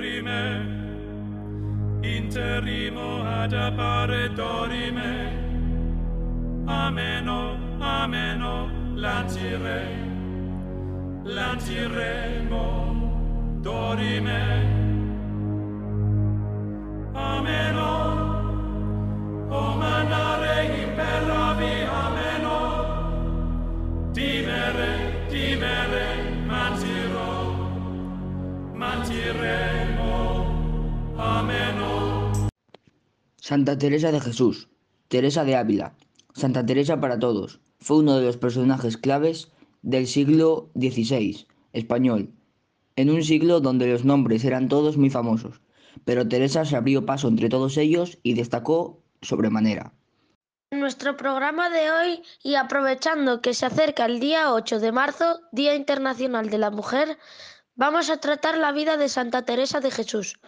dorime, interimo ad appare dorime, ameno, ameno, lancire, lanciremo, dorime, ameno, Santa Teresa de Jesús, Teresa de Ávila, Santa Teresa para todos, fue uno de los personajes claves del siglo XVI español, en un siglo donde los nombres eran todos muy famosos, pero Teresa se abrió paso entre todos ellos y destacó sobremanera. En nuestro programa de hoy y aprovechando que se acerca el día 8 de marzo, Día Internacional de la Mujer, vamos a tratar la vida de Santa Teresa de Jesús,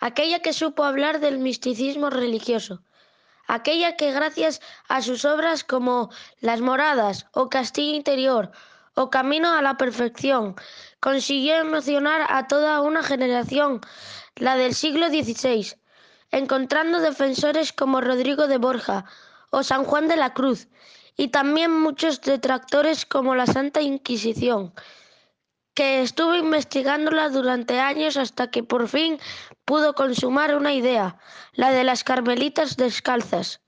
aquella que supo hablar del misticismo religioso, aquella que gracias a sus obras como Las Moradas o Castillo Interior o Camino a la Perfección consiguió emocionar a toda una generación, la del siglo XVI, encontrando defensores como Rodrigo de Borja o San Juan de la Cruz, y también muchos detractores como la Santa Inquisición, que estuvo investigándola durante años hasta que por fin pudo consumar una idea, la de las carmelitas descalzas.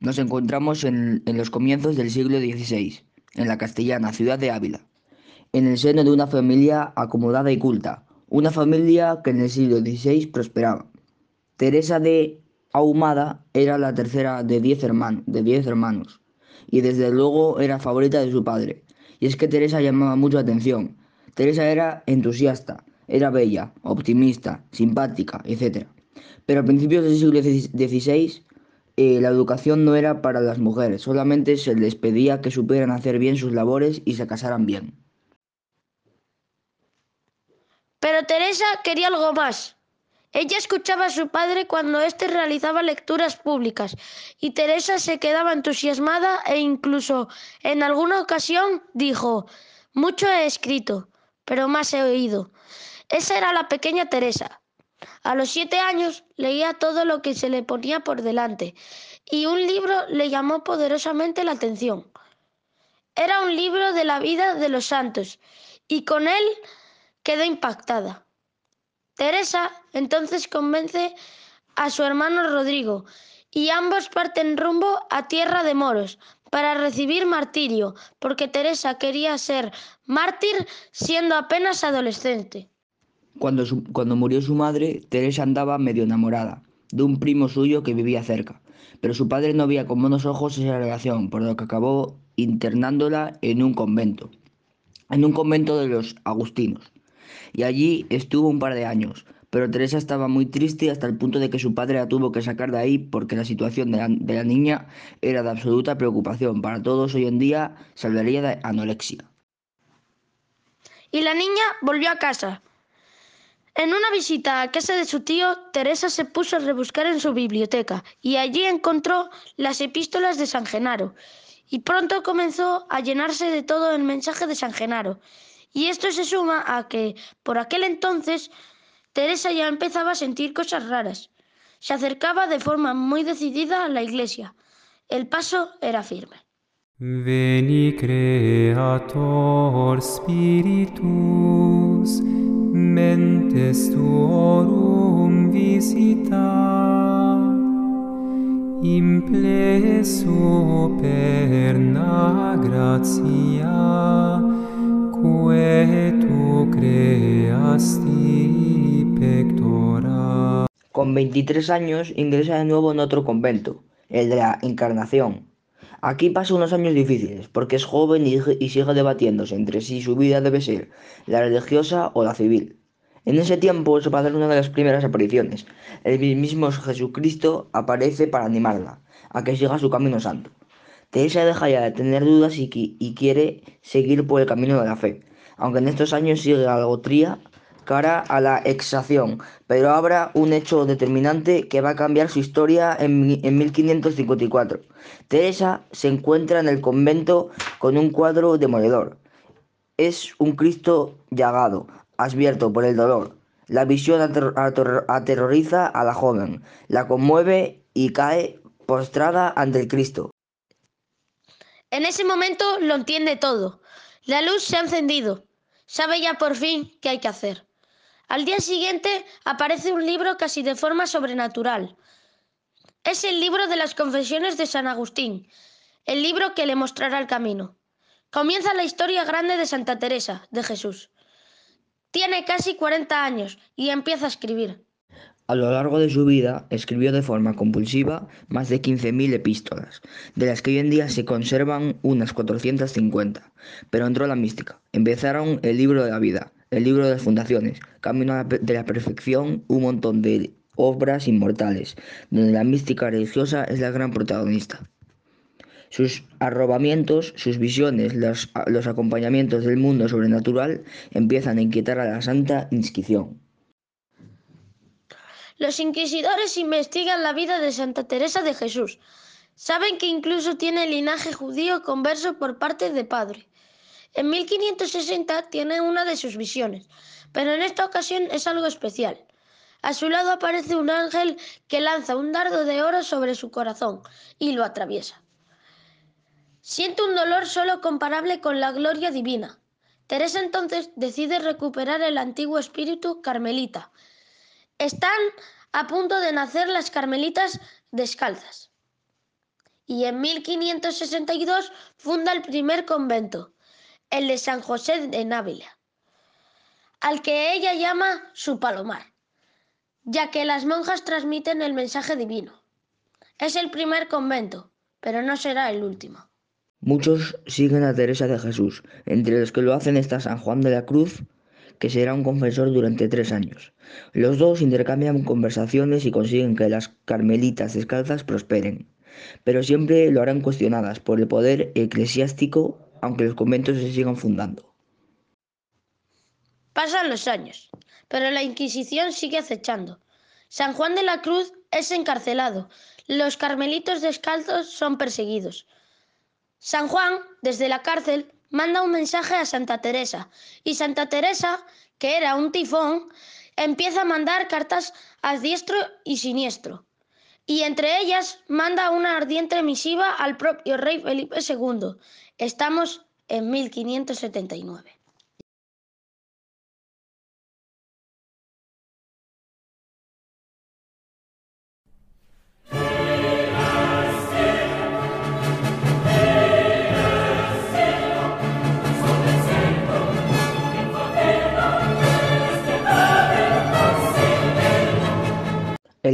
Nos encontramos en, en los comienzos del siglo XVI, en la castellana ciudad de Ávila, en el seno de una familia acomodada y culta, una familia que en el siglo XVI prosperaba. Teresa de Ahumada era la tercera de diez, hermanos, y desde luego era favorita de su padre. Y es que Teresa llamaba mucho la atención. Teresa era entusiasta, era bella, optimista, simpática, etc. Pero a principios del siglo XVI eh, la educación no era para las mujeres, solamente se les pedía que supieran hacer bien sus labores y se casaran bien. Pero Teresa quería algo más. Ella escuchaba a su padre cuando éste realizaba lecturas públicas y Teresa se quedaba entusiasmada e incluso en alguna ocasión dijo, mucho he escrito, pero más he oído. Esa era la pequeña Teresa. A los siete años leía todo lo que se le ponía por delante y un libro le llamó poderosamente la atención. Era un libro de la vida de los santos y con él quedó impactada. Teresa entonces convence a su hermano Rodrigo y ambos parten rumbo a tierra de moros para recibir martirio, porque Teresa quería ser mártir siendo apenas adolescente. Cuando, su- cuando murió su madre, Teresa andaba medio enamorada de un primo suyo que vivía cerca, pero su padre no veía con buenos ojos esa relación, por lo que acabó internándola en un convento, en un convento de los agustinos. Y allí estuvo un par de años, pero Teresa estaba muy triste hasta el punto de que su padre la tuvo que sacar de ahí porque la situación de la, niña era de absoluta preocupación. Para todos hoy en día se de anorexia. Y la niña volvió a casa. En una visita a casa de su tío, Teresa se puso a rebuscar en su biblioteca y allí encontró las epístolas de San Genaro. Y pronto comenzó a llenarse de todo el mensaje de San Genaro. Y esto se suma a que, por aquel entonces, Teresa ya empezaba a sentir cosas raras. Se acercaba de forma muy decidida a la iglesia. El paso era firme. Veni Creator Spiritus, mentes tuorum visita, impleso perna gratia, Con 23 años ingresa de nuevo en otro convento, el de la Encarnación. Aquí pasa unos años difíciles, porque es joven y, sigue debatiéndose entre si su vida debe ser la religiosa o la civil. En ese tiempo se va a dar una de las primeras apariciones. El mismo Jesucristo aparece para animarla a que siga su camino santo. Teresa deja ya de tener dudas y, qui- y quiere seguir por el camino de la fe. Aunque en estos años sigue la algo tría, cara a la exacción, pero habrá un hecho determinante que va a cambiar su historia en, mi- en 1554. Teresa se encuentra en el convento con un cuadro demoledor. Es un Cristo llagado, abierto por el dolor. La visión ater- ater- aterroriza a la joven, la conmueve y cae postrada ante el Cristo. En ese momento lo entiende todo. La luz se ha encendido. Sabe ya por fin qué hay que hacer. Al día siguiente aparece un libro casi de forma sobrenatural. Es el libro de las confesiones de San Agustín, el libro que le mostrará el camino. Comienza la historia grande de Santa Teresa, de Jesús. Tiene casi 40 años y empieza a escribir. A lo largo de su vida escribió de forma compulsiva más de 15.000 epístolas, de las que hoy en día se conservan unas 450. Pero entró la mística. Empezaron el libro de la vida, el libro de las fundaciones, Camino de la perfección, un montón de obras inmortales, donde la mística religiosa es la gran protagonista. Sus arrobamientos, sus visiones, los, los acompañamientos del mundo sobrenatural empiezan a inquietar a la Santa Inquisición. Los inquisidores investigan la vida de Santa Teresa de Jesús. Saben que incluso tiene linaje judío converso por parte de padre. En 1560 tiene una de sus visiones, pero en esta ocasión es algo especial. A su lado aparece un ángel que lanza un dardo de oro sobre su corazón y lo atraviesa. Siente un dolor solo comparable con la gloria divina. Teresa entonces decide recuperar el antiguo espíritu carmelita. Están a punto de nacer las carmelitas descalzas. Y en 1562 funda el primer convento, el de San José de Návila, al que ella llama su palomar, ya que las monjas transmiten el mensaje divino. Es el primer convento, pero no será el último. Muchos siguen a Teresa de Jesús, entre los que lo hacen está San Juan de la Cruz, que será un confesor durante tres años. Los dos intercambian conversaciones y consiguen que las carmelitas descalzas prosperen, pero siempre lo harán cuestionadas por el poder eclesiástico, aunque los conventos se sigan fundando. Pasan los años, pero la Inquisición sigue acechando. San Juan de la Cruz es encarcelado, los carmelitos descalzos son perseguidos. San Juan, desde la cárcel, manda un mensaje a Santa Teresa y Santa Teresa, que era un tifón, empieza a mandar cartas a diestro y siniestro. Y entre ellas manda una ardiente misiva al propio rey Felipe II. Estamos en 1579.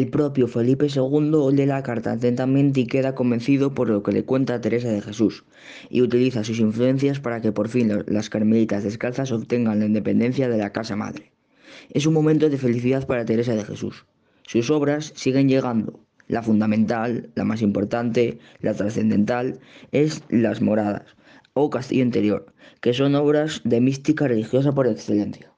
El propio Felipe II lee la carta atentamente y queda convencido por lo que le cuenta Teresa de Jesús, y utiliza sus influencias para que por fin las carmelitas descalzas obtengan la independencia de la casa madre. Es un momento de felicidad para Teresa de Jesús. Sus obras siguen llegando. La fundamental, la más importante, la trascendental, es Las Moradas o Castillo Interior, que son obras de mística religiosa por excelencia.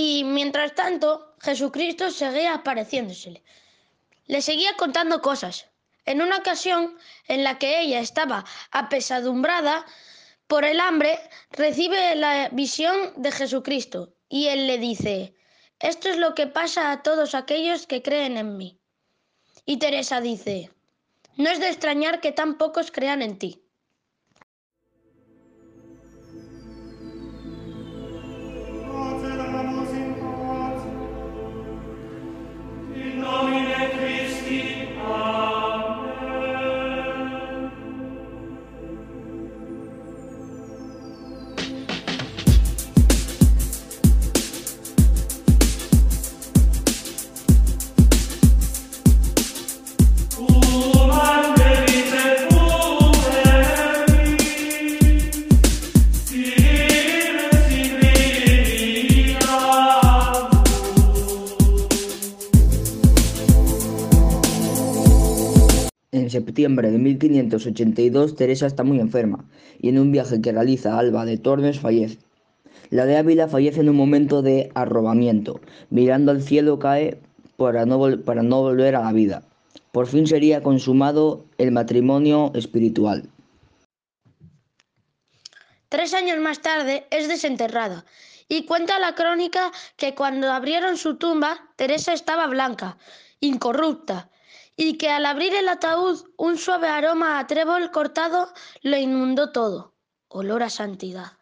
Y mientras tanto, Jesucristo seguía apareciéndosele. Le seguía contando cosas. En una ocasión en la que ella estaba apesadumbrada por el hambre, recibe la visión de Jesucristo y él le dice, esto es lo que pasa a todos aquellos que creen en mí. Y Teresa dice, no es de extrañar que tan pocos crean en ti. Septiembre de 1582 Teresa está muy enferma y en un viaje que realiza Alba de Tormes fallece. La de Ávila fallece en un momento de arrobamiento, mirando al cielo cae para no volver a la vida. Por fin sería consumado el matrimonio espiritual. Tres años más tarde es desenterrada y cuenta la crónica que cuando abrieron su tumba, Teresa estaba blanca, incorrupta, y que al abrir el ataúd un suave aroma a trébol cortado lo inundó todo, olor a santidad.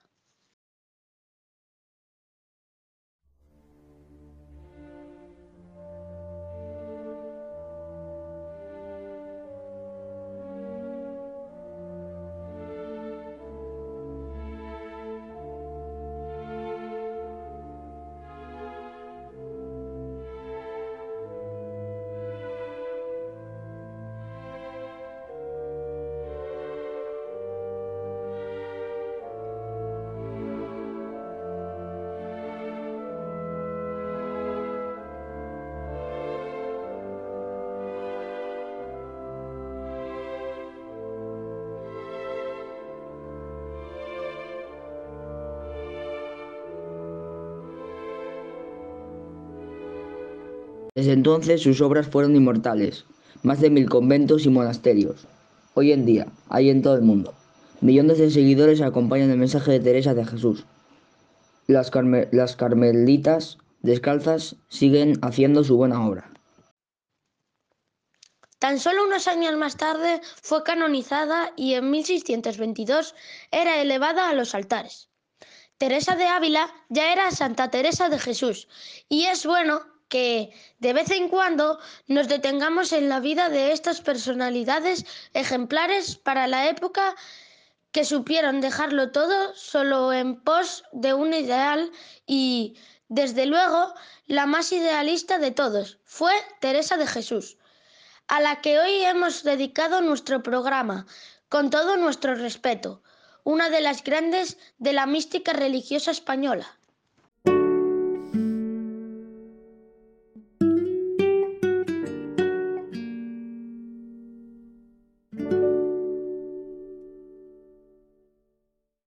Desde entonces sus obras fueron inmortales, más de mil conventos y monasterios. Hoy en día, hay en todo el mundo. Millones de seguidores acompañan el mensaje de Teresa de Jesús. Las, carme las carmelitas descalzas siguen haciendo su buena obra. Tan solo unos años más tarde fue canonizada y en 1622 era elevada a los altares. Teresa de Ávila ya era Santa Teresa de Jesús y es bueno que de vez en cuando nos detengamos en la vida de estas personalidades ejemplares para la época que supieron dejarlo todo solo en pos de un ideal y, desde luego, la más idealista de todos fue Teresa de Jesús, a la que hoy hemos dedicado nuestro programa, con todo nuestro respeto, una de las grandes de la mística religiosa española.